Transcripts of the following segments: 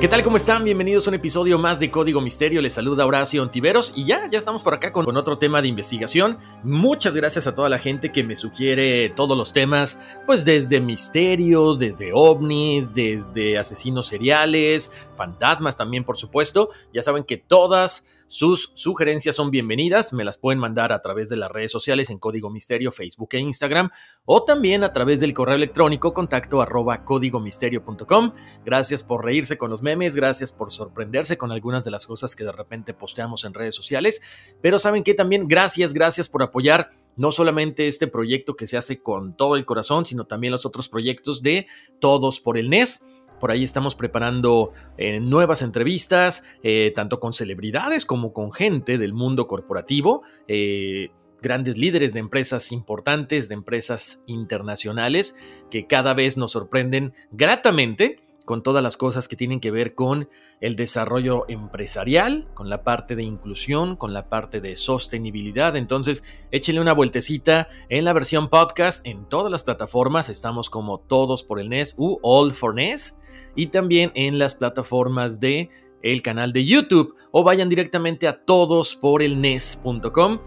¿Qué tal? ¿Cómo están? Bienvenidos a un episodio más de Código Misterio. Les saluda Horacio Ontiveros y ya, ya estamos por acá con, con, otro tema de investigación. Muchas gracias a toda la gente que me sugiere todos los temas, pues desde misterios, desde ovnis, desde asesinos seriales, fantasmas también, por supuesto. Ya saben que todas sus sugerencias son bienvenidas, me las pueden mandar a través de las redes sociales en Código Misterio, Facebook e Instagram, o también a través del correo electrónico contacto arroba códigomisterio.com. Gracias por reírse con los memes, gracias por sorprenderse con algunas de las cosas que de repente posteamos en redes sociales, pero saben que también gracias, gracias por apoyar no solamente este proyecto que se hace con todo el corazón, sino también los otros proyectos de Todos por el NES. Por ahí estamos preparando eh, nuevas entrevistas, eh, tanto con celebridades como con gente del mundo corporativo, eh, grandes líderes de empresas importantes, de empresas internacionales, que cada vez nos sorprenden gratamente con todas las cosas que tienen que ver con el desarrollo empresarial, con la parte de inclusión, con la parte de sostenibilidad. Entonces, échenle una vueltecita en la versión podcast en todas las plataformas. Estamos como Todos por el NES u All for NES y también en las plataformas de el canal de YouTube o vayan directamente a todosporelnes.com.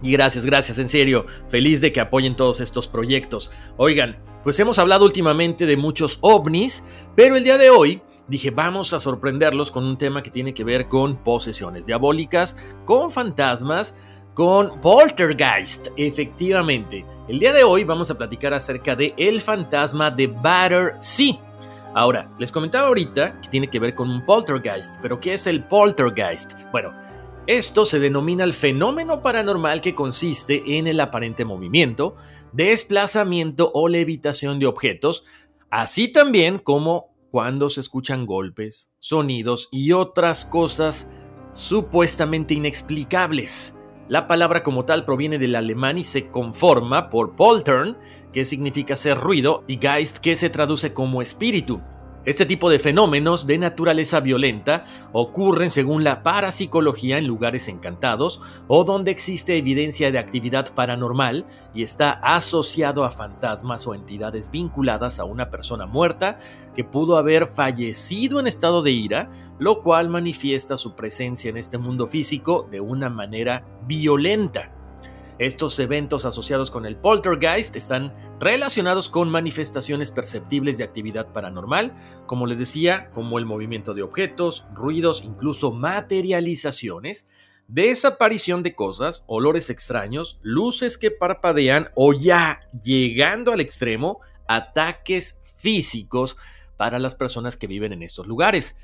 Y gracias, gracias, en serio, feliz de que apoyen todos estos proyectos. Oigan, pues hemos hablado últimamente de muchos ovnis, pero el día de hoy dije vamos a sorprenderlos con un tema que tiene que ver con posesiones diabólicas, con fantasmas, con poltergeist, efectivamente. El día de hoy vamos a platicar acerca de el fantasma de Battersea. Ahora, les comentaba ahorita que tiene que ver con un poltergeist, pero ¿qué es el poltergeist? Bueno, esto se denomina el fenómeno paranormal que consiste en el aparente movimiento, desplazamiento o levitación de objetos, así también como cuando se escuchan golpes, sonidos y otras cosas supuestamente inexplicables. La palabra como tal proviene del alemán y se conforma por poltern, que significa hacer ruido, y geist, que se traduce como espíritu. Este tipo de fenómenos de naturaleza violenta ocurren según la parapsicología en lugares encantados o donde existe evidencia de actividad paranormal y está asociado a fantasmas o entidades vinculadas a una persona muerta que pudo haber fallecido en estado de ira, lo cual manifiesta su presencia en este mundo físico de una manera violenta. Estos eventos asociados con el poltergeist están relacionados con manifestaciones perceptibles de actividad paranormal, como les decía, como el movimiento de objetos, ruidos, incluso materializaciones, desaparición de cosas, olores extraños, luces que parpadean o ya llegando al extremo, ataques físicos para las personas que viven en estos lugares.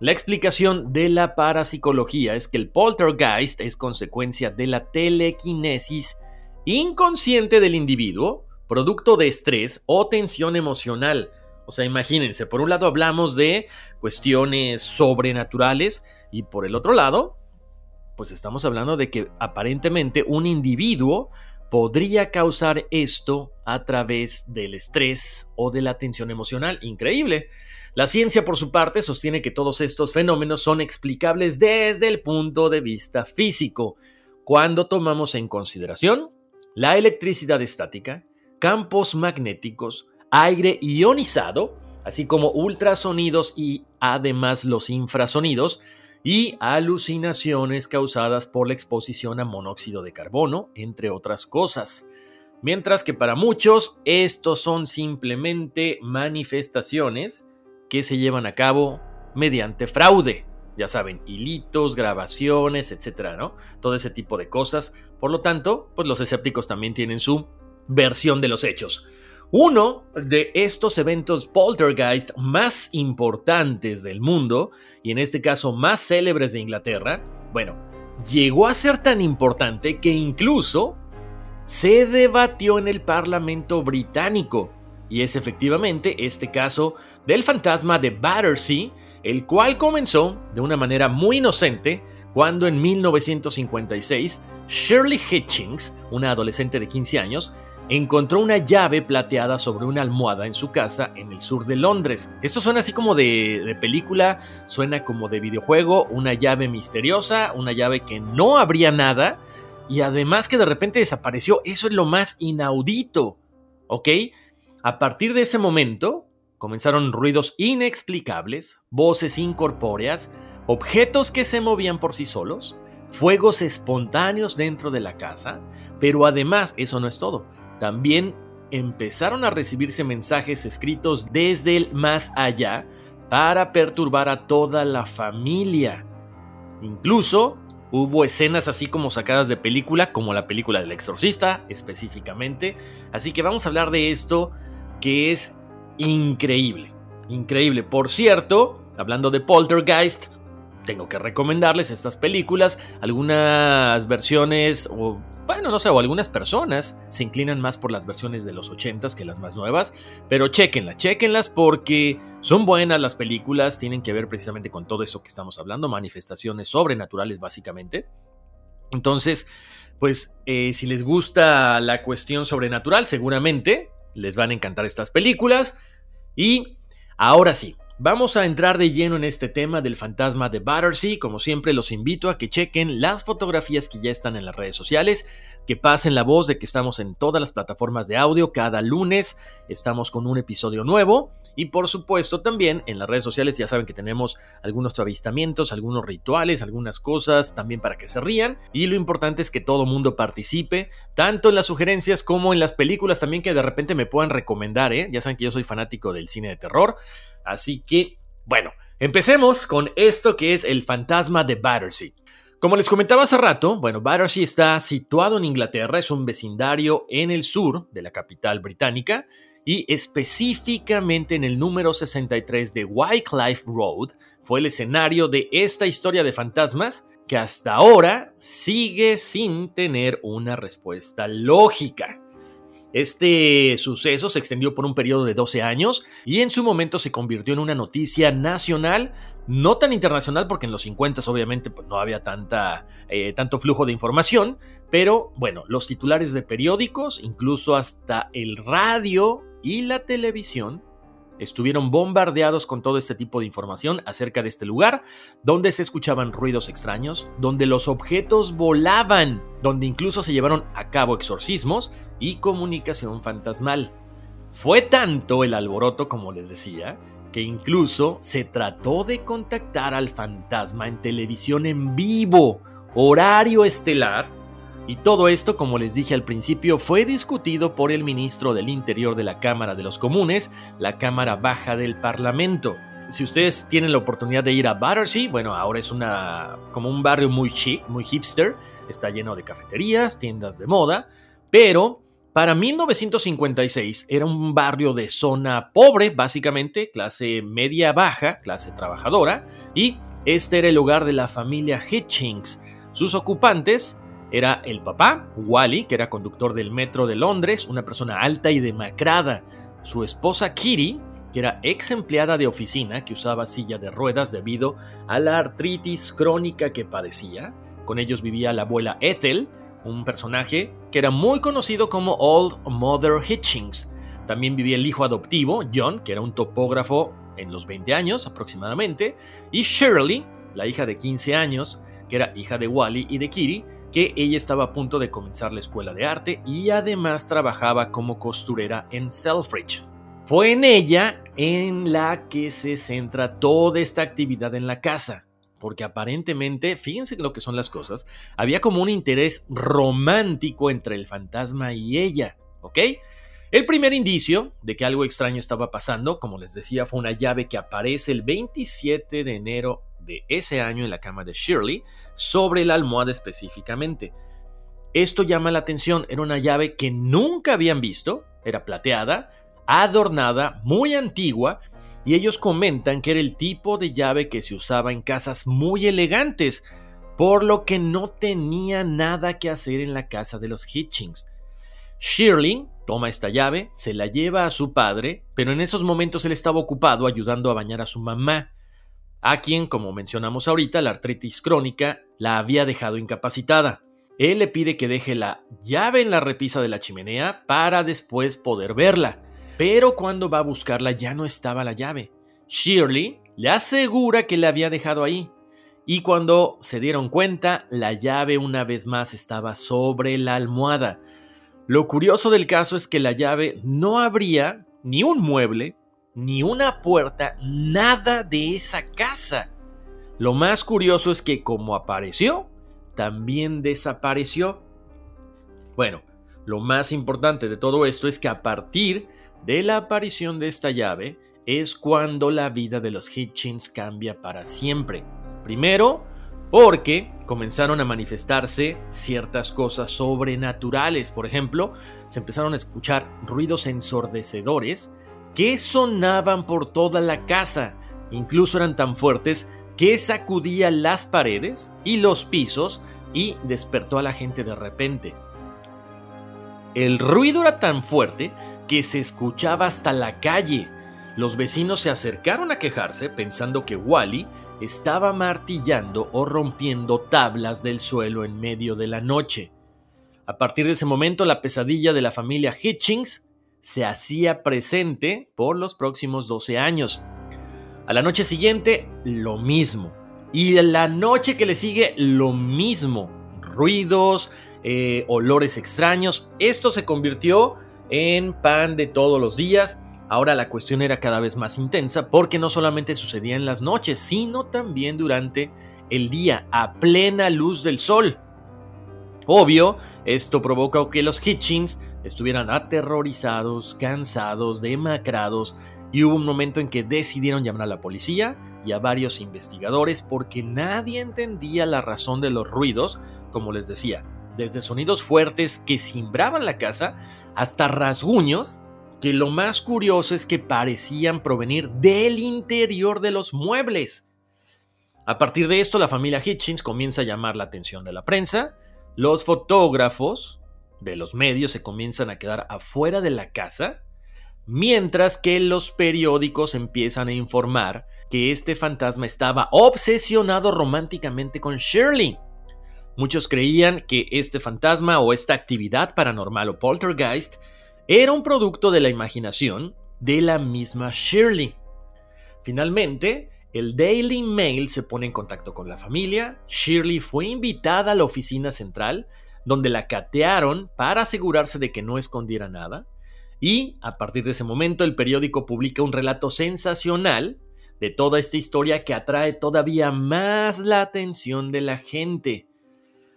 La explicación de la parapsicología es que el poltergeist es consecuencia de la telequinesis inconsciente del individuo, producto de estrés o tensión emocional. O sea, imagínense, por un lado hablamos de cuestiones sobrenaturales y por el otro lado, pues estamos hablando de que aparentemente un individuo podría causar esto a través del estrés o de la tensión emocional. Increíble. La ciencia, por su parte, sostiene que todos estos fenómenos son explicables desde el punto de vista físico, cuando tomamos en consideración la electricidad estática, campos magnéticos, aire ionizado, así como ultrasonidos y además los infrasonidos, y alucinaciones causadas por la exposición a monóxido de carbono, entre otras cosas. Mientras que para muchos estos son simplemente manifestaciones que se llevan a cabo mediante fraude. Ya saben, hilitos, grabaciones, etcétera, ¿no? Todo ese tipo de cosas. Por lo tanto, pues los escépticos también tienen su versión de los hechos. Uno de estos eventos poltergeist más importantes del mundo, y en este caso más célebres de Inglaterra, bueno, llegó a ser tan importante que incluso se debatió en el Parlamento británico. Y es efectivamente este caso del fantasma de Battersea, el cual comenzó de una manera muy inocente cuando en 1956 Shirley Hitchings, una adolescente de 15 años, encontró una llave plateada sobre una almohada en su casa en el sur de Londres. Esto suena así como de, película, suena como de videojuego, una llave misteriosa, una llave que no habría nada y además que de repente desapareció. Eso es lo más inaudito, ¿ok? A partir de ese momento comenzaron ruidos inexplicables, voces incorpóreas, objetos que se movían por sí solos, fuegos espontáneos dentro de la casa, pero además eso no es todo también empezaron a recibirse mensajes escritos desde el más allá para perturbar a toda la familia. Incluso hubo escenas así como sacadas de película, como la película del exorcista específicamente. Así que vamos a hablar de esto que es increíble. Increíble. Por cierto, hablando de Poltergeist, tengo que recomendarles estas películas, algunas versiones o bueno, no sé, o algunas personas se inclinan más por las versiones de los 80s que las más nuevas, pero chequenlas, chequenlas porque son buenas las películas, tienen que ver precisamente con todo eso que estamos hablando, manifestaciones sobrenaturales básicamente. Entonces, pues eh, si les gusta la cuestión sobrenatural, seguramente les van a encantar estas películas. Y ahora sí, Vamos a entrar de lleno en este tema del fantasma de Battersea. Como siempre, los invito a que chequen las fotografías que ya están en las redes sociales, que pasen la voz de que estamos en todas las plataformas de audio. Cada lunes estamos con un episodio nuevo. Y por supuesto, también en las redes sociales ya saben que tenemos algunos avistamientos, algunos rituales, algunas cosas también para que se rían. Y lo importante es que todo mundo participe, tanto en las sugerencias como en las películas también que de repente me puedan recomendar. ¿eh? Ya saben que yo soy fanático del cine de terror. Así que, bueno, empecemos con esto que es el fantasma de Battersea. Como les comentaba hace rato, bueno, Battersea está situado en Inglaterra, es un vecindario en el sur de la capital británica y específicamente en el número 63 de Wycliffe Road fue el escenario de esta historia de fantasmas que hasta ahora sigue sin tener una respuesta lógica. Este suceso se extendió por un periodo de 12 años y en su momento se convirtió en una noticia nacional, no tan internacional porque en los 50 obviamente pues, no había tanta, eh, tanto flujo de información, pero bueno, los titulares de periódicos, incluso hasta el radio y la televisión, estuvieron bombardeados con todo este tipo de información acerca de este lugar, donde se escuchaban ruidos extraños, donde los objetos volaban, donde incluso se llevaron a cabo exorcismos y comunicación fantasmal. Fue tanto el alboroto, como les decía, que incluso se trató de contactar al fantasma en televisión en vivo, horario estelar, y todo esto, como les dije al principio, fue discutido por el ministro del Interior de la Cámara de los Comunes, la Cámara Baja del Parlamento. Si ustedes tienen la oportunidad de ir a Battersea, bueno, ahora es una como un barrio muy chic, muy hipster, está lleno de cafeterías, tiendas de moda, pero para 1956 era un barrio de zona pobre, básicamente, clase media baja, clase trabajadora, y este era el hogar de la familia Hitchings. Sus ocupantes era el papá, Wally, que era conductor del metro de Londres, una persona alta y demacrada. Su esposa Kitty, que era ex empleada de oficina que usaba silla de ruedas debido a la artritis crónica que padecía. Con ellos vivía la abuela Ethel, un personaje que era muy conocido como Old Mother Hitchings. También vivía el hijo adoptivo, John, que era un topógrafo en los 20 años aproximadamente, y Shirley, la hija de 15 años, que era hija de Wally y de Kitty, que ella estaba a punto de comenzar la escuela de arte y además trabajaba como costurera en Selfridge. Fue en ella en la que se centra toda esta actividad en la casa, porque aparentemente, fíjense lo que son las cosas, había como un interés romántico entre el fantasma y ella, ¿ok? El primer indicio de que algo extraño estaba pasando, como les decía, fue una llave que aparece el 27 de enero de ese año en la cama de Shirley, sobre la almohada específicamente. Esto llama la atención, era una llave que nunca habían visto, era plateada, adornada, muy antigua, y ellos comentan que era el tipo de llave que se usaba en casas muy elegantes, por lo que no tenía nada que hacer en la casa de los Hitchings. Shirley toma esta llave, se la lleva a su padre, pero en esos momentos él estaba ocupado ayudando a bañar a su mamá a quien, como mencionamos ahorita, la artritis crónica la había dejado incapacitada. Él le pide que deje la llave en la repisa de la chimenea para después poder verla. Pero cuando va a buscarla ya no estaba la llave. Shirley le asegura que la había dejado ahí. Y cuando se dieron cuenta, la llave una vez más estaba sobre la almohada. Lo curioso del caso es que la llave no abría ni un mueble, ni una puerta, nada de esa casa. Lo más curioso es que como apareció, también desapareció. Bueno, lo más importante de todo esto es que a partir de la aparición de esta llave es cuando la vida de los Hitchins cambia para siempre. Primero, porque comenzaron a manifestarse ciertas cosas sobrenaturales. Por ejemplo, se empezaron a escuchar ruidos ensordecedores que sonaban por toda la casa, incluso eran tan fuertes que sacudía las paredes y los pisos y despertó a la gente de repente. El ruido era tan fuerte que se escuchaba hasta la calle. Los vecinos se acercaron a quejarse pensando que Wally estaba martillando o rompiendo tablas del suelo en medio de la noche. A partir de ese momento la pesadilla de la familia Hitchings se hacía presente por los próximos 12 años. A la noche siguiente, lo mismo. Y la noche que le sigue, lo mismo. Ruidos, eh, olores extraños. Esto se convirtió en pan de todos los días. Ahora la cuestión era cada vez más intensa porque no solamente sucedía en las noches, sino también durante el día, a plena luz del sol. Obvio, esto provoca que los Hitchings estuvieran aterrorizados, cansados, demacrados, y hubo un momento en que decidieron llamar a la policía y a varios investigadores porque nadie entendía la razón de los ruidos, como les decía, desde sonidos fuertes que cimbraban la casa hasta rasguños que lo más curioso es que parecían provenir del interior de los muebles. A partir de esto, la familia Hitchens comienza a llamar la atención de la prensa, los fotógrafos de los medios se comienzan a quedar afuera de la casa, mientras que los periódicos empiezan a informar que este fantasma estaba obsesionado románticamente con Shirley. Muchos creían que este fantasma o esta actividad paranormal o poltergeist era un producto de la imaginación de la misma Shirley. Finalmente, el Daily Mail se pone en contacto con la familia, Shirley fue invitada a la oficina central donde la catearon para asegurarse de que no escondiera nada. Y a partir de ese momento el periódico publica un relato sensacional de toda esta historia que atrae todavía más la atención de la gente.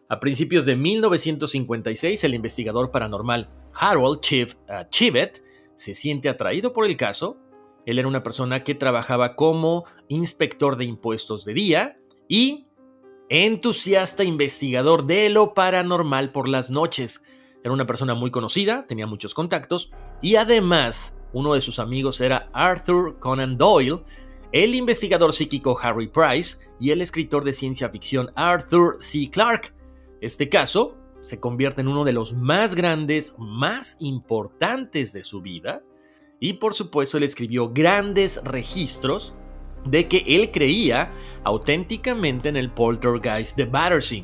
A principios de 1956 el investigador paranormal Harold uh, Chivet se siente atraído por el caso. Él era una persona que trabajaba como inspector de impuestos de día y entusiasta investigador de lo paranormal por las noches. Era una persona muy conocida, tenía muchos contactos y además uno de sus amigos era Arthur Conan Doyle, el investigador psíquico Harry Price y el escritor de ciencia ficción Arthur C. Clarke. Este caso se convierte en uno de los más grandes, más importantes de su vida y por supuesto él escribió grandes registros de que él creía auténticamente en el poltergeist de Battersea.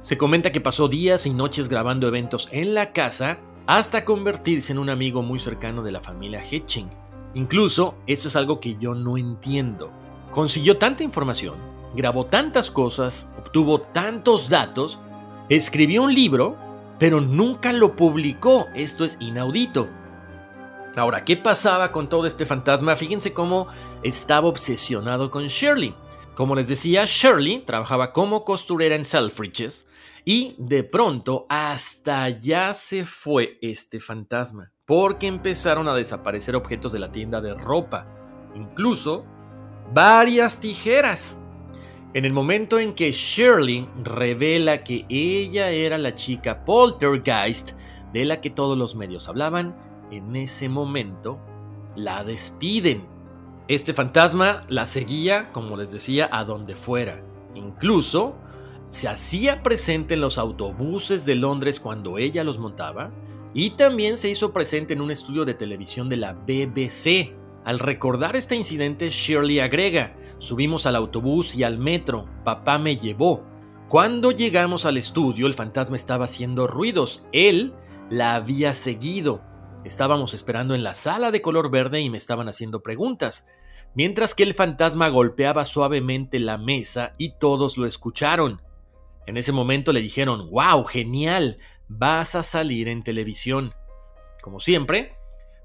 Se comenta que pasó días y noches grabando eventos en la casa hasta convertirse en un amigo muy cercano de la familia Hitching. Incluso, esto es algo que yo no entiendo. Consiguió tanta información, grabó tantas cosas, obtuvo tantos datos, escribió un libro, pero nunca lo publicó. Esto es inaudito. Ahora, ¿qué pasaba con todo este fantasma? Fíjense cómo estaba obsesionado con Shirley. Como les decía, Shirley trabajaba como costurera en Selfridges y de pronto hasta ya se fue este fantasma, porque empezaron a desaparecer objetos de la tienda de ropa, incluso varias tijeras. En el momento en que Shirley revela que ella era la chica poltergeist de la que todos los medios hablaban, en ese momento la despiden. Este fantasma la seguía, como les decía, a donde fuera. Incluso se hacía presente en los autobuses de Londres cuando ella los montaba y también se hizo presente en un estudio de televisión de la BBC. Al recordar este incidente, Shirley agrega, subimos al autobús y al metro, papá me llevó. Cuando llegamos al estudio, el fantasma estaba haciendo ruidos, él la había seguido. Estábamos esperando en la sala de color verde y me estaban haciendo preguntas, mientras que el fantasma golpeaba suavemente la mesa y todos lo escucharon. En ese momento le dijeron, wow, genial, vas a salir en televisión. Como siempre,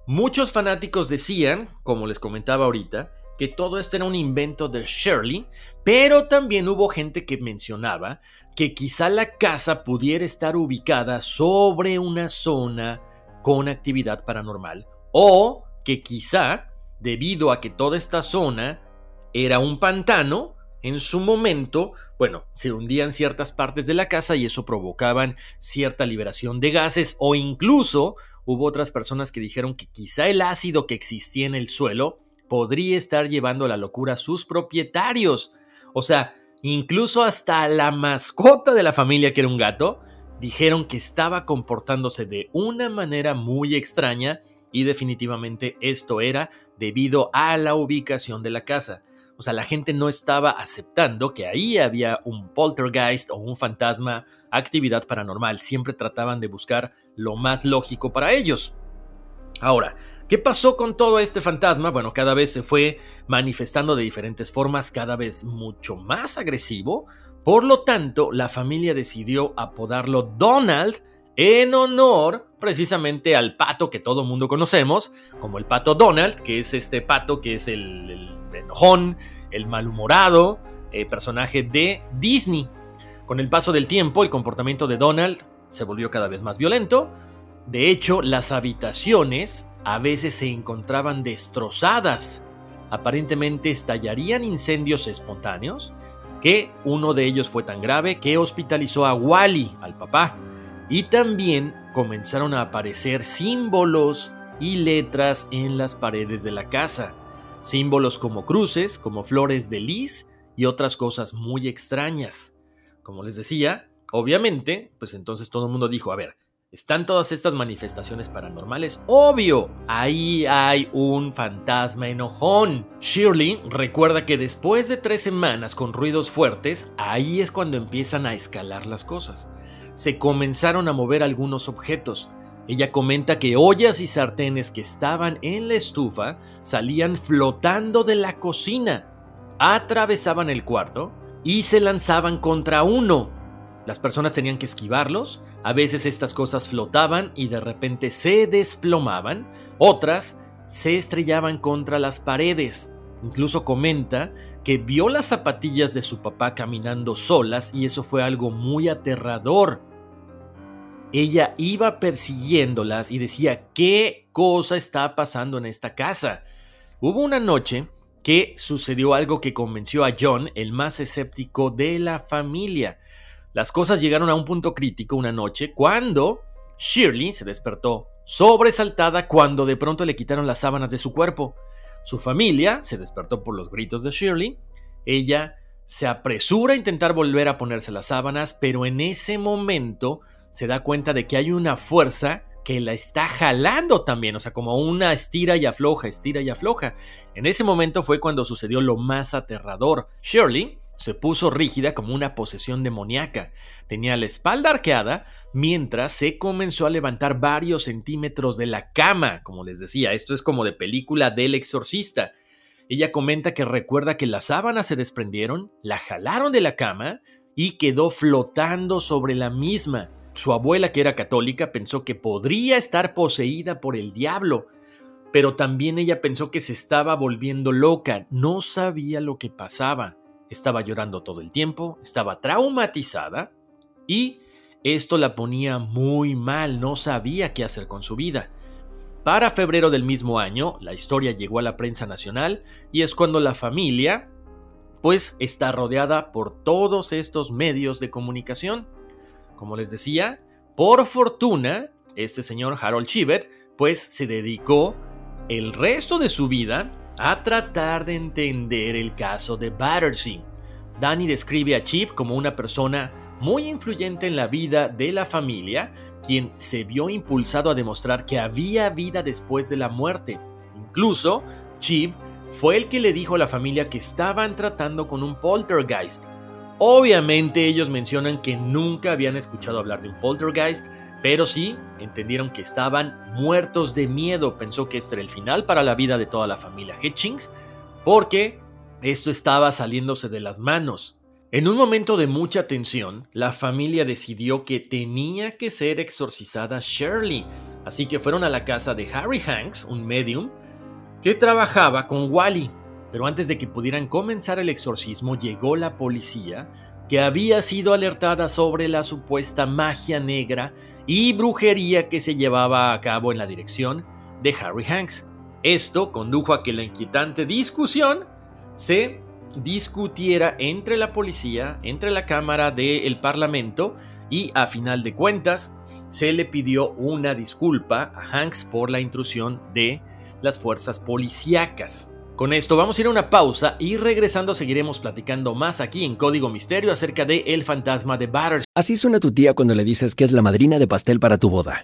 muchos fanáticos decían, como les comentaba ahorita, que todo esto era un invento de Shirley, pero también hubo gente que mencionaba que quizá la casa pudiera estar ubicada sobre una zona con actividad paranormal o que quizá, debido a que toda esta zona era un pantano, en su momento, bueno, se hundían ciertas partes de la casa y eso provocaban cierta liberación de gases o incluso hubo otras personas que dijeron que quizá el ácido que existía en el suelo podría estar llevando a la locura a sus propietarios. O sea, incluso hasta la mascota de la familia, que era un gato, dijeron que estaba comportándose de una manera muy extraña y definitivamente esto era debido a la ubicación de la casa. O sea, la gente no estaba aceptando que ahí había un poltergeist o un fantasma, actividad paranormal. Siempre trataban de buscar lo más lógico para ellos. Ahora, ¿qué pasó con todo este fantasma? Bueno, cada vez se fue manifestando de diferentes formas, cada vez mucho más agresivo, por lo tanto, la familia decidió apodarlo Donald en honor precisamente al pato que todo mundo conocemos, como el pato Donald, que es este pato que es el, enojón, el malhumorado, eh, personaje de Disney. Con el paso del tiempo, el comportamiento de Donald se volvió cada vez más violento. De hecho, las habitaciones a veces se encontraban destrozadas. Aparentemente estallarían incendios espontáneos que uno de ellos fue tan grave que hospitalizó a Wally, al papá, y también comenzaron a aparecer símbolos y letras en las paredes de la casa, símbolos como cruces, como flores de lis y otras cosas muy extrañas. Como les decía, obviamente, pues entonces todo el mundo dijo, a ver, están todas estas manifestaciones paranormales. Obvio, ahí hay un fantasma enojón. Shirley recuerda que después de tres semanas con ruidos fuertes, ahí es cuando empiezan a escalar las cosas. Se comenzaron a mover algunos objetos. Ella comenta que ollas y sartenes que estaban en la estufa salían flotando de la cocina, atravesaban el cuarto y se lanzaban contra uno. Las personas tenían que esquivarlos a veces estas cosas flotaban y de repente se desplomaban, otras se estrellaban contra las paredes. Incluso comenta que vio las zapatillas de su papá caminando solas y eso fue algo muy aterrador. Ella iba persiguiéndolas y decía, ¿qué cosa está pasando en esta casa? Hubo una noche que sucedió algo que convenció a John, el más escéptico de la familia. Las cosas llegaron a un punto crítico una noche cuando Shirley se despertó sobresaltada cuando de pronto le quitaron las sábanas de su cuerpo. Su familia se despertó por los gritos de Shirley. Ella se apresura a intentar volver a ponerse las sábanas, pero en ese momento se da cuenta de que hay una fuerza que la está jalando también, o sea, como una estira y afloja, estira y afloja. En ese momento fue cuando sucedió lo más aterrador. Shirley se puso rígida como una posesión demoníaca. Tenía la espalda arqueada mientras se comenzó a levantar varios centímetros de la cama. Como les decía, esto es como de película del exorcista. Ella comenta que recuerda que las sábanas se desprendieron, la jalaron de la cama y quedó flotando sobre la misma. Su abuela, que era católica, pensó que podría estar poseída por el diablo, pero también ella pensó que se estaba volviendo loca, no sabía lo que pasaba estaba llorando todo el tiempo, estaba traumatizada y esto la ponía muy mal, no sabía qué hacer con su vida. Para febrero del mismo año, la historia llegó a la prensa nacional y es cuando la familia, pues, está rodeada por todos estos medios de comunicación. Como les decía, por fortuna, este señor Harold Chivet, pues, se dedicó el resto de su vida a tratar de entender el caso de Battersea. Danny describe a Chip como una persona muy influyente en la vida de la familia, quien se vio impulsado a demostrar que había vida después de la muerte. Incluso, Chip fue el que le dijo a la familia que estaban tratando con un poltergeist. Obviamente ellos mencionan que nunca habían escuchado hablar de un poltergeist, pero sí entendieron que estaban muertos de miedo. Pensó que esto era el final para la vida de toda la familia Hitchings, porque esto estaba saliéndose de las manos. En un momento de mucha tensión, la familia decidió que tenía que ser exorcizada Shirley, así que fueron a la casa de Harry Hanks, un medium, que trabajaba con Wally. Pero antes de que pudieran comenzar el exorcismo, llegó la policía que había sido alertada sobre la supuesta magia negra y brujería que se llevaba a cabo en la dirección de Harry Hanks. Esto condujo a que la inquietante discusión se discutiera entre la policía, entre la Cámara del Parlamento y a final de cuentas se le pidió una disculpa a Hanks por la intrusión de las fuerzas policíacas. Con esto vamos a ir a una pausa y regresando seguiremos platicando más aquí en Código Misterio acerca de El fantasma de Batters. Así suena tu tía cuando le dices que es la madrina de pastel para tu boda.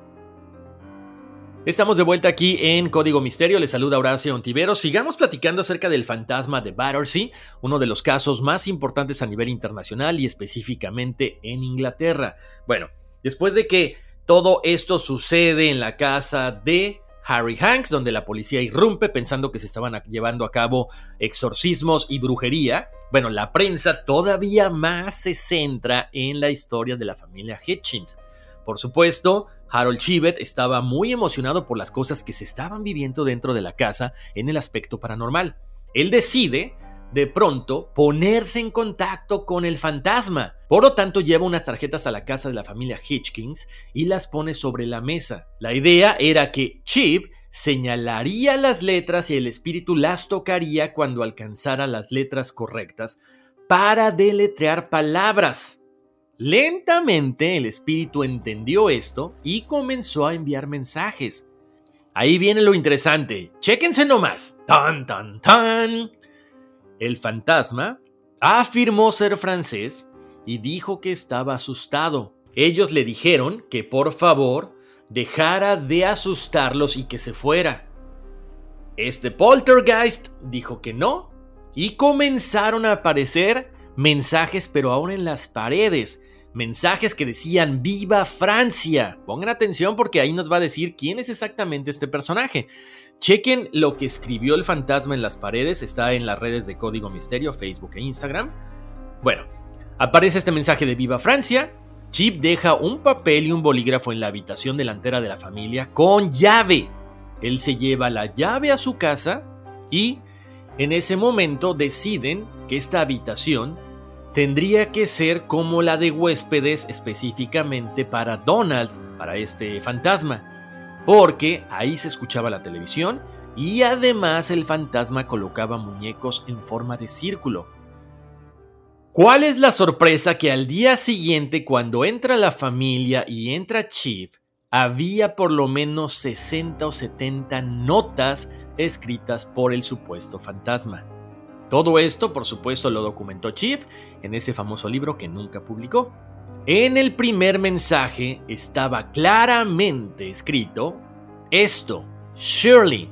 Estamos de vuelta aquí en Código Misterio. Les saluda Horacio Ontivero. Sigamos platicando acerca del fantasma de Battersea, uno de los casos más importantes a nivel internacional y específicamente en Inglaterra. Bueno, después de que todo esto sucede en la casa de Harry Hanks, donde la policía irrumpe pensando que se estaban llevando a cabo exorcismos y brujería. Bueno, la prensa todavía más se centra en la historia de la familia Hitchens. Por supuesto, Harold Chivet estaba muy emocionado por las cosas que se estaban viviendo dentro de la casa en el aspecto paranormal. Él decide, de pronto, ponerse en contacto con el fantasma. Por lo tanto, lleva unas tarjetas a la casa de la familia Hitchkins y las pone sobre la mesa. La idea era que Chip señalaría las letras y el espíritu las tocaría cuando alcanzara las letras correctas para deletrear palabras. Lentamente el espíritu entendió esto y comenzó a enviar mensajes. Ahí viene lo interesante. Chéquense nomás. Tan, tan, tan. El fantasma afirmó ser francés y dijo que estaba asustado. Ellos le dijeron que por favor dejara de asustarlos y que se fuera. Este poltergeist dijo que no y comenzaron a aparecer mensajes pero aún en las paredes mensajes que decían Viva Francia. Pongan atención porque ahí nos va a decir quién es exactamente este personaje. Chequen lo que escribió el fantasma en las paredes, está en las redes de Código Misterio, Facebook e Instagram. Bueno, aparece este mensaje de Viva Francia. Chip deja un papel y un bolígrafo en la habitación delantera de la familia con llave. Él se lleva la llave a su casa y en ese momento deciden que esta habitación tendría que ser como la de huéspedes específicamente para Donald, para este fantasma, porque ahí se escuchaba la televisión y además el fantasma colocaba muñecos en forma de círculo. ¿Cuál es la sorpresa que al día siguiente, cuando entra la familia y entra Chief, había por lo menos 60 o 70 notas escritas por el supuesto fantasma? Todo esto, por supuesto, lo documentó Chief en ese famoso libro que nunca publicó. En el primer mensaje estaba claramente escrito esto, Shirley,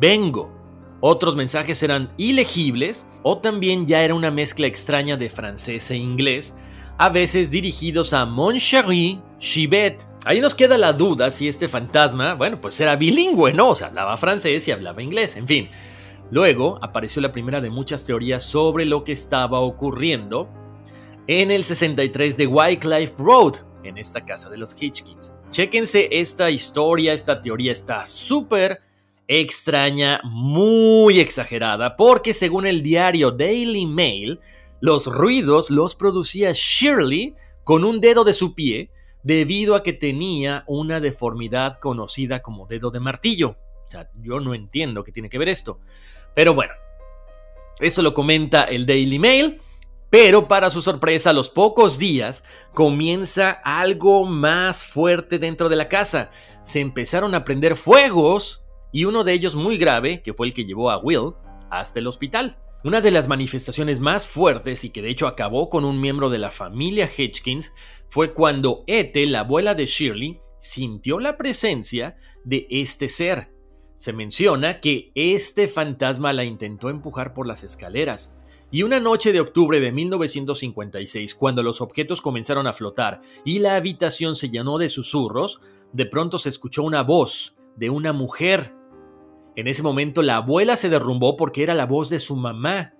vengo. Otros mensajes eran ilegibles o también ya era una mezcla extraña de francés e inglés, a veces dirigidos a Mon chéri, Chibet. Ahí nos queda la duda si este fantasma, bueno, pues era bilingüe, ¿no? O sea, hablaba francés y hablaba inglés, en fin. Luego apareció la primera de muchas teorías sobre lo que estaba ocurriendo en el 63 de Wycliffe Road, en esta casa de los Hitchkins. Chéquense esta historia, esta teoría está súper extraña, muy exagerada, porque según el diario Daily Mail, los ruidos los producía Shirley con un dedo de su pie debido a que tenía una deformidad conocida como dedo de martillo. O sea, yo no entiendo qué tiene que ver esto. Pero bueno, eso lo comenta el Daily Mail. Pero para su sorpresa, a los pocos días comienza algo más fuerte dentro de la casa. Se empezaron a prender fuegos y uno de ellos muy grave, que fue el que llevó a Will hasta el hospital. Una de las manifestaciones más fuertes y que de hecho acabó con un miembro de la familia Hitchkins fue cuando Ethel, la abuela de Shirley, sintió la presencia de este ser. Se menciona que este fantasma la intentó empujar por las escaleras. Y una noche de octubre de 1956, cuando los objetos comenzaron a flotar y la habitación se llenó de susurros, de pronto se escuchó una voz de una mujer. En ese momento la abuela se derrumbó porque era la voz de su mamá.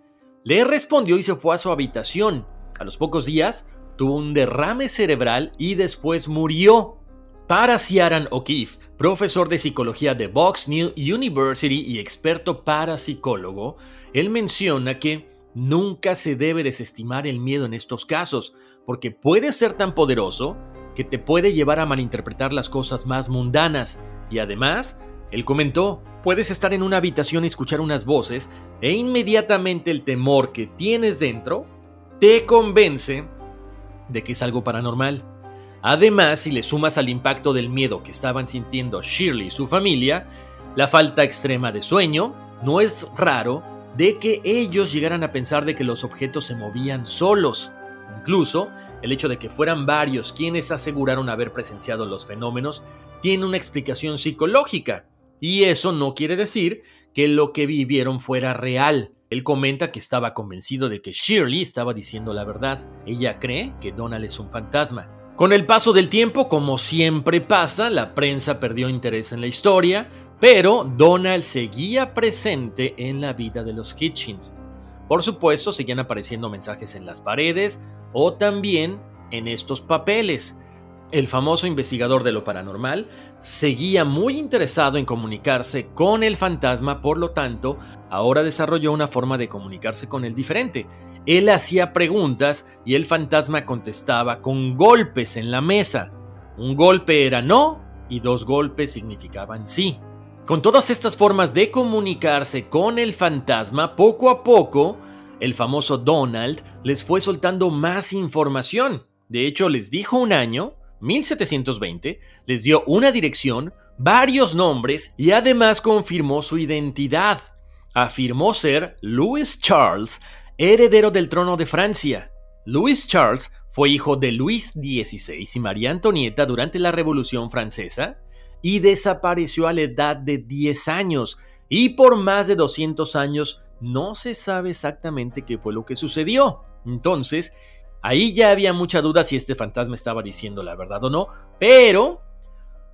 Le respondió y se fue a su habitación. A los pocos días tuvo un derrame cerebral y después murió. Para Ciaran O'Keefe, profesor de psicología de Box New University y experto parapsicólogo, él menciona que nunca se debe desestimar el miedo en estos casos, porque puede ser tan poderoso que te puede llevar a malinterpretar las cosas más mundanas. Y además, él comentó, puedes estar en una habitación y escuchar unas voces e inmediatamente el temor que tienes dentro te convence de que es algo paranormal. Además, si le sumas al impacto del miedo que estaban sintiendo Shirley y su familia, la falta extrema de sueño, no es raro de que ellos llegaran a pensar de que los objetos se movían solos. Incluso, el hecho de que fueran varios quienes aseguraron haber presenciado los fenómenos tiene una explicación psicológica. Y eso no quiere decir que lo que vivieron fuera real. Él comenta que estaba convencido de que Shirley estaba diciendo la verdad. Ella cree que Donald es un fantasma. Con el paso del tiempo, como siempre pasa, la prensa perdió interés en la historia, pero Donald seguía presente en la vida de los Hitchins. Por supuesto, seguían apareciendo mensajes en las paredes o también en estos papeles. El famoso investigador de lo paranormal seguía muy interesado en comunicarse con el fantasma, por lo tanto, ahora desarrolló una forma de comunicarse con el diferente. Él hacía preguntas y el fantasma contestaba con golpes en la mesa. Un golpe era no y dos golpes significaban sí. Con todas estas formas de comunicarse con el fantasma, poco a poco, el famoso Donald les fue soltando más información. De hecho, les dijo un año, 1720, les dio una dirección, varios nombres y además confirmó su identidad. Afirmó ser Louis Charles, heredero del trono de Francia. Louis Charles fue hijo de Luis XVI y María Antonieta durante la Revolución Francesa y desapareció a la edad de 10 años y por más de 200 años no se sabe exactamente qué fue lo que sucedió. Entonces, ahí ya había mucha duda si este fantasma estaba diciendo la verdad o no, pero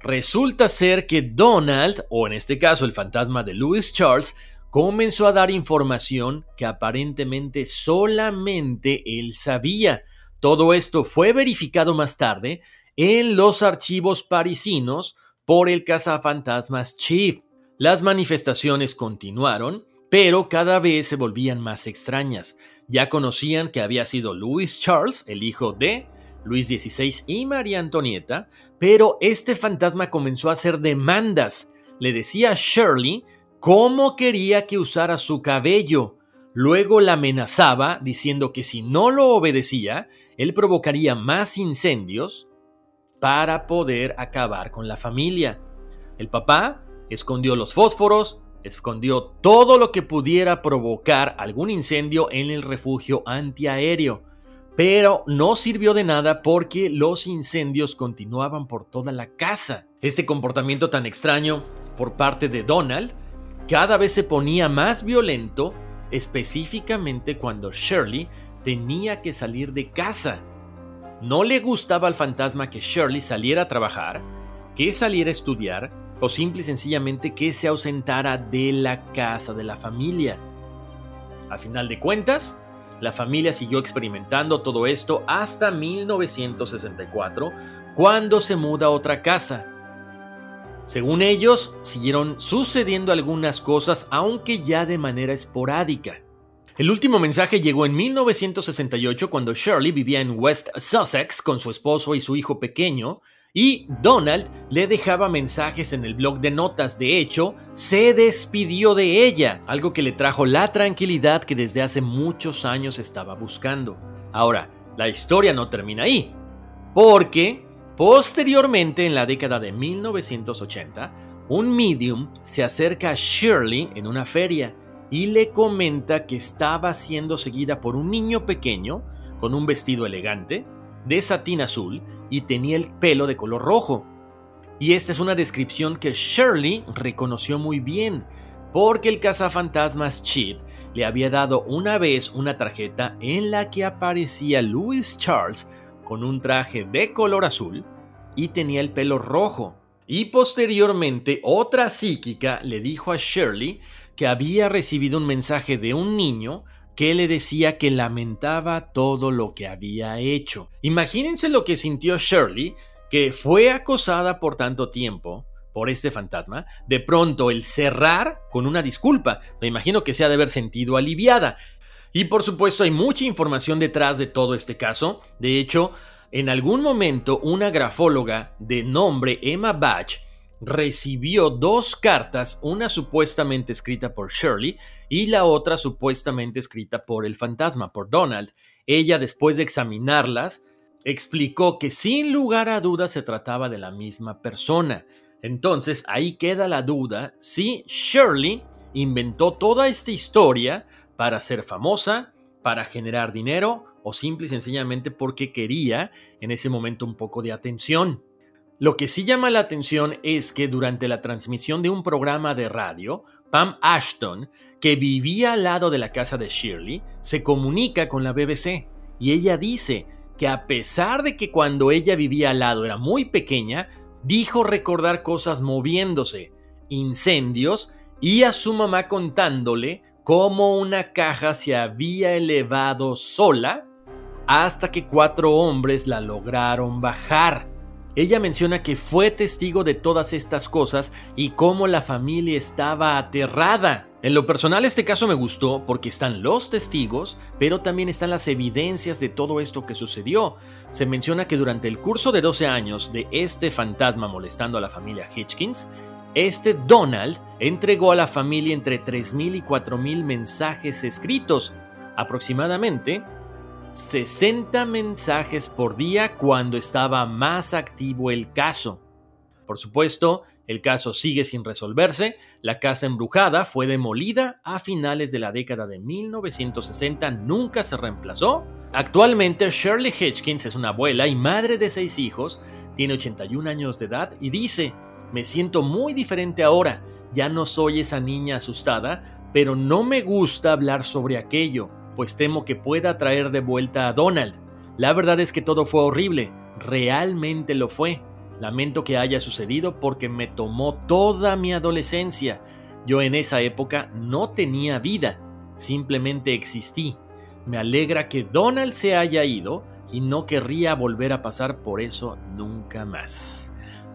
resulta ser que Donald, o en este caso el fantasma de Louis Charles, comenzó a dar información que aparentemente solamente él sabía. Todo esto fue verificado más tarde en los archivos parisinos por el cazafantasmas Chief. Las manifestaciones continuaron, pero cada vez se volvían más extrañas. Ya conocían que había sido Louis Charles, el hijo de Luis XVI y María Antonieta, pero este fantasma comenzó a hacer demandas. Le decía a Shirley cómo quería que usara su cabello. Luego la amenazaba diciendo que si no lo obedecía, él provocaría más incendios para poder acabar con la familia. El papá escondió los fósforos, escondió todo lo que pudiera provocar algún incendio en el refugio antiaéreo, pero no sirvió de nada porque los incendios continuaban por toda la casa. Este comportamiento tan extraño por parte de Donald cada vez se ponía más violento, específicamente cuando Shirley tenía que salir de casa. No le gustaba al fantasma que Shirley saliera a trabajar, que saliera a estudiar o simple y sencillamente que se ausentara de la casa de la familia. A final de cuentas, la familia siguió experimentando todo esto hasta 1964, cuando se muda a otra casa. Según ellos, siguieron sucediendo algunas cosas, aunque ya de manera esporádica. El último mensaje llegó en 1968 cuando Shirley vivía en West Sussex con su esposo y su hijo pequeño, y Donald le dejaba mensajes en el blog de notas. De hecho, se despidió de ella, algo que le trajo la tranquilidad que desde hace muchos años estaba buscando. Ahora, la historia no termina ahí, porque posteriormente, en la década de 1980, un medium se acerca a Shirley en una feria y le comenta que estaba siendo seguida por un niño pequeño con un vestido elegante, de satín azul y tenía el pelo de color rojo. Y esta es una descripción que Shirley reconoció muy bien, porque el cazafantasmas Chip le había dado una vez una tarjeta en la que aparecía Louis Charles con un traje de color azul y tenía el pelo rojo. Y posteriormente otra psíquica le dijo a Shirley que había recibido un mensaje de un niño que le decía que lamentaba todo lo que había hecho. Imagínense lo que sintió Shirley, que fue acosada por tanto tiempo por este fantasma, de pronto el cerrar con una disculpa. Me imagino que se ha de haber sentido aliviada. Y por supuesto hay mucha información detrás de todo este caso. De hecho, en algún momento una grafóloga de nombre Emma Batch recibió dos cartas, una supuestamente escrita por Shirley y la otra supuestamente escrita por el fantasma, por Donald. Ella, después de examinarlas, explicó que sin lugar a dudas se trataba de la misma persona. Entonces ahí queda la duda si Shirley inventó toda esta historia para ser famosa, para generar dinero o simple y sencillamente porque quería en ese momento un poco de atención. Lo que sí llama la atención es que durante la transmisión de un programa de radio, Pam Ashton, que vivía al lado de la casa de Shirley, se comunica con la BBC y ella dice que a pesar de que cuando ella vivía al lado era muy pequeña, dijo recordar cosas moviéndose, incendios y a su mamá contándole cómo una caja se había elevado sola hasta que cuatro hombres la lograron bajar. Ella menciona que fue testigo de todas estas cosas y cómo la familia estaba aterrada. En lo personal este caso me gustó porque están los testigos, pero también están las evidencias de todo esto que sucedió. Se menciona que durante el curso de 12 años de este fantasma molestando a la familia Hitchkins, este Donald entregó a la familia entre 3.000 y 4.000 mensajes escritos, aproximadamente 60 mensajes por día cuando estaba más activo el caso. Por supuesto, el caso sigue sin resolverse, la casa embrujada fue demolida a finales de la década de 1960, nunca se reemplazó. Actualmente Shirley Hitchkins es una abuela y madre de seis hijos, tiene 81 años de edad y dice, me siento muy diferente ahora, ya no soy esa niña asustada, pero no me gusta hablar sobre aquello pues temo que pueda traer de vuelta a Donald. La verdad es que todo fue horrible, realmente lo fue. Lamento que haya sucedido porque me tomó toda mi adolescencia. Yo en esa época no tenía vida, simplemente existí. Me alegra que Donald se haya ido y no querría volver a pasar por eso nunca más.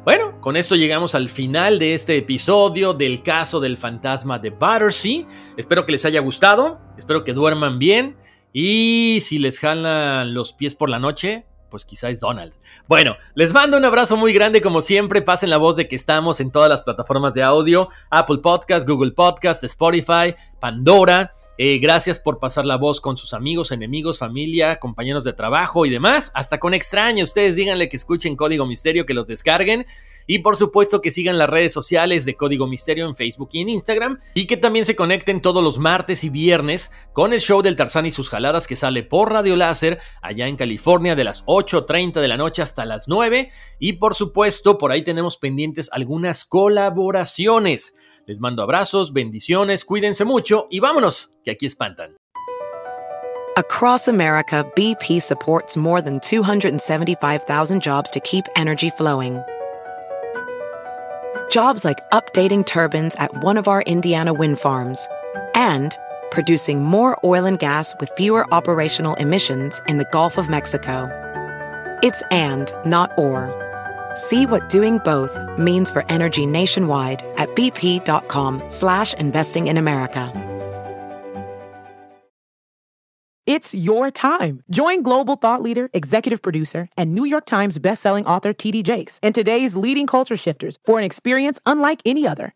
Bueno, con esto llegamos al final de este episodio del caso del fantasma de Battersea. Espero que les haya gustado, espero que duerman bien y si les jalan los pies por la noche, pues quizás es Donald. Bueno, les mando un abrazo muy grande como siempre. Pasen la voz de que estamos en todas las plataformas de audio: Apple Podcast, Google Podcast, Spotify, Pandora. Eh, gracias por pasar la voz con sus amigos, enemigos, familia, compañeros de trabajo y demás. Hasta con extraños. Ustedes díganle que escuchen Código Misterio, que los descarguen. Y por supuesto que sigan las redes sociales de Código Misterio en Facebook y en Instagram. Y que también se conecten todos los martes y viernes con el show del Tarzán y sus jaladas que sale por Radio Láser allá en California de las 8.30 de la noche hasta las 9. Y por supuesto, por ahí tenemos pendientes algunas colaboraciones. Les mando abrazos, bendiciones, cuídense mucho y vámonos, que aquí espantan. Across America, BP supports more than 275,000 jobs to keep energy flowing. Jobs like updating turbines at one of our Indiana wind farms and producing more oil and gas with fewer operational emissions in the Gulf of Mexico. It's and, not or. See what doing both means for energy nationwide at bp.com slash investing in America. It's your time. Join global thought leader, executive producer, and New York Times bestselling author T.D. Jakes and today's leading culture shifters for an experience unlike any other.